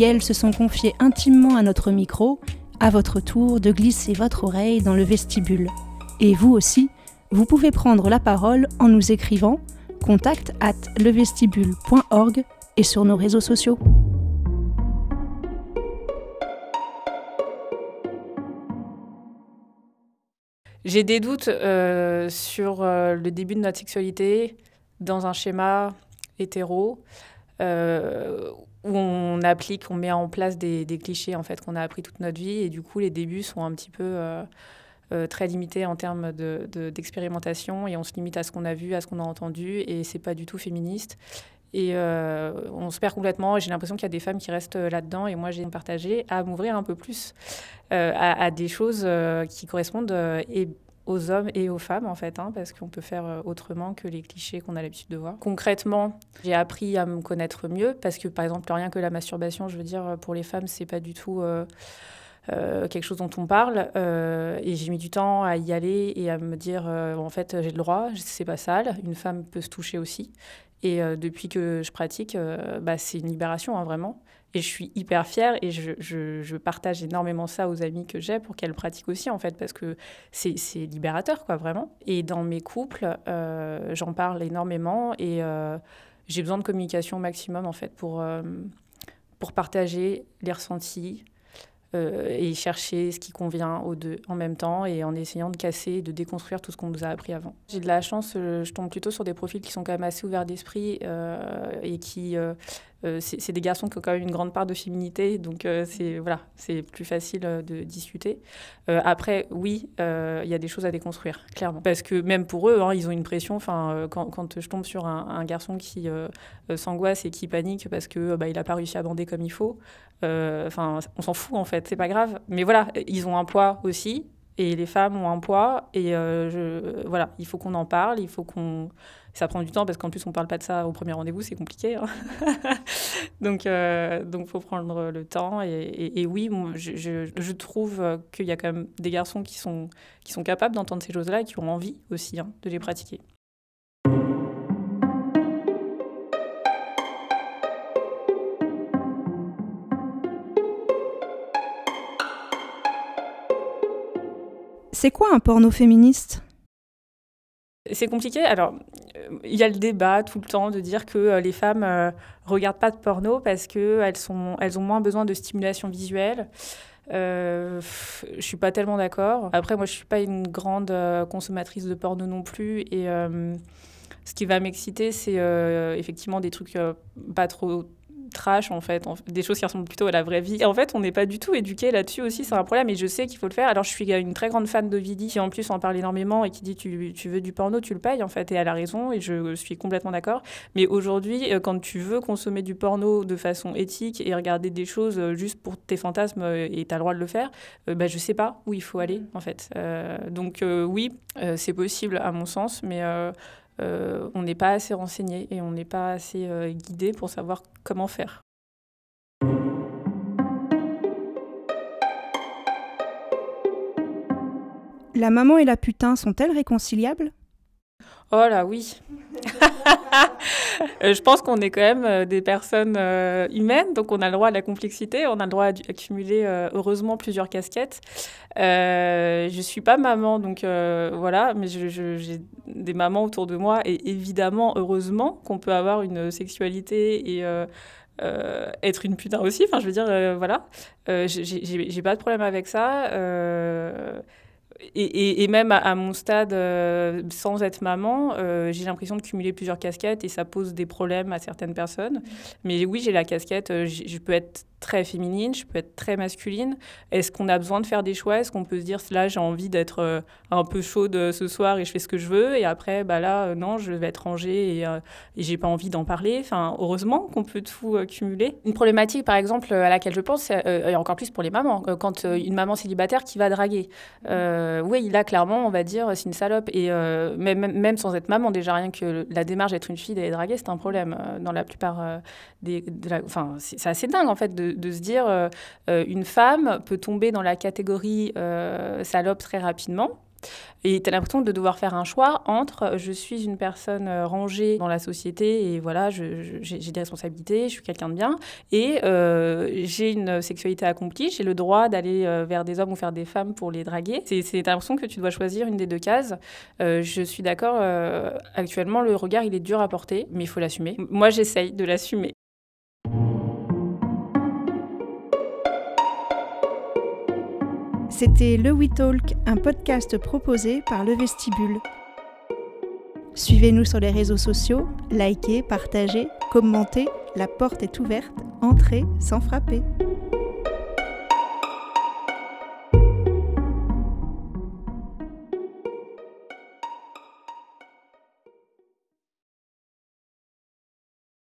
Elles se sont confiées intimement à notre micro, à votre tour de glisser votre oreille dans le vestibule. Et vous aussi, vous pouvez prendre la parole en nous écrivant contact at levestibule.org et sur nos réseaux sociaux. J'ai des doutes euh, sur euh, le début de notre sexualité dans un schéma hétéro où on applique, on met en place des, clichés en fait qu'on a appris toute notre vie et du coup les débuts sont un petit peu très limités en termes d'expérimentation et on se limite à ce qu'on a vu, à ce qu'on a entendu et c'est pas du tout féministe. Et on se perd complètement. J'ai l'impression qu'il y a des femmes qui restent là-dedans. Et moi, j'ai partagé à m'ouvrir un peu plus à, des choses qui correspondent aux hommes et aux femmes, en fait, hein, parce qu'on peut faire euh, autrement que les clichés qu'on a l'habitude de voir. Concrètement, j'ai appris à me connaître mieux, parce que, par exemple, rien que la masturbation, je veux dire, pour les femmes, c'est pas du tout... Euh, euh, quelque chose dont on parle et j'ai mis du temps à y aller et à me dire en fait j'ai le droit c'est pas sale une femme peut se toucher aussi et depuis que je pratique bah, c'est une libération hein, vraiment et je suis hyper fière et je, je, partage énormément ça aux amis que j'ai pour qu'elles pratiquent aussi, en fait, parce que c'est libérateur, quoi, vraiment. Et dans mes couples, euh, j'en parle énormément et euh, j'ai besoin de communication maximum, en fait, pour, euh, pour partager les ressentis, et chercher ce qui convient aux deux en même temps et en essayant de casser, de déconstruire tout ce qu'on nous a appris avant. J'ai de la chance, je tombe plutôt sur des profils qui sont quand même assez ouverts d'esprit et qui euh, c'est des garçons qui ont quand même une grande part de féminité, donc euh, c'est voilà, c'est plus facile euh, de discuter. après, oui, il y a des choses à déconstruire, clairement, parce que même pour eux, hein, ils ont une pression. Enfin, quand, quand, je tombe sur un, garçon qui s'angoisse et qui panique parce que bah, il a pas réussi à bander comme il faut, enfin, on s'en fout en fait, c'est pas grave. Mais voilà, ils ont un poids aussi, et les femmes ont un poids, et je, voilà, il faut qu'on en parle, il faut qu'on ça prend du temps parce qu'en plus, on parle pas de ça au premier rendez-vous, c'est compliqué. Hein. donc, euh, donc, faut prendre le temps. Et, oui, je, je, trouve qu'il y a quand même des garçons qui sont, qui sont capables d'entendre ces choses-là et qui ont envie aussi hein, de les pratiquer. C'est quoi un porno féministe? C'est compliqué. Alors, euh, il y a le débat tout le temps de dire que euh, les femmes ne euh, regardent pas de porno parce qu'elles elles ont moins besoin de stimulation visuelle. Euh, je suis pas tellement d'accord. Après, moi, je suis pas une grande consommatrice de porno non plus. Et ce qui va m'exciter, c'est effectivement des trucs pas trop trash en fait, des choses qui ressemblent plutôt à la vraie vie. Et en fait, on n'est pas du tout éduqué là-dessus aussi, c'est un problème et je sais qu'il faut le faire. Alors je suis une très grande fan de Vidi qui en plus en parle énormément et qui dit tu, tu veux du porno, tu le payes en fait et elle a raison et je suis complètement d'accord. Mais aujourd'hui, euh, quand tu veux consommer du porno de façon éthique et regarder des choses euh, juste pour tes fantasmes euh, et tu as le droit de le faire, bah, je sais pas où il faut aller en fait. donc oui, c'est possible à mon sens, mais euh, on n'est pas assez renseigné et on n'est pas assez euh, guidé pour savoir comment faire. La maman et la putain sont-elles réconciliables? Oh là oui. Euh, je pense qu'on est quand même euh, des personnes euh, humaines, donc on a le droit à la complexité, on a le droit d'accumuler heureusement plusieurs casquettes. je ne suis pas maman, donc voilà, mais j'ai des mamans autour de moi et évidemment, heureusement, qu'on peut avoir une sexualité et être une putain aussi. Enfin, je veux dire, voilà, j'ai pas de problème avec ça et, même à, mon stade, euh, sans être maman, euh, j'ai l'impression de cumuler plusieurs casquettes et ça pose des problèmes à certaines personnes. Mais oui, j'ai la casquette, euh, je peux être très féminine, je peux être très masculine. Est-ce qu'on a besoin de faire des choix? Est-ce qu'on peut se dire, là, j'ai envie d'être un peu chaude ce soir et je fais ce que je veux, et après, bah là, non, je vais être rangée et, et j'ai pas envie d'en parler? Enfin, heureusement qu'on peut tout cumuler. Une problématique, par exemple, à laquelle je pense, et encore plus pour les mamans, quand une maman célibataire qui va draguer. Oui, là, clairement, on va dire, c'est une salope. Et même, même sans être maman, déjà, rien que la démarche d'être une fille, d'aller draguer, c'est un problème dans la plupart des. enfin, c'est assez dingue, en fait, de se dire euh, euh, une femme peut tomber dans la catégorie euh, salope très rapidement. Et tu as l'impression de devoir faire un choix entre je suis une personne rangée dans la société et voilà, j'ai des responsabilités, je suis quelqu'un de bien, et j'ai une sexualité accomplie, j'ai le droit d'aller vers des hommes ou vers des femmes pour les draguer. C'est l'impression que tu dois choisir une des deux cases. je suis d'accord, actuellement, le regard, il est dur à porter, mais il faut l'assumer. Moi, j'essaye de l'assumer. C'était Le We Talk, un podcast proposé par Le Vestibule. Suivez-nous sur les réseaux sociaux, likez, partagez, commentez, la porte est ouverte, entrez sans frapper.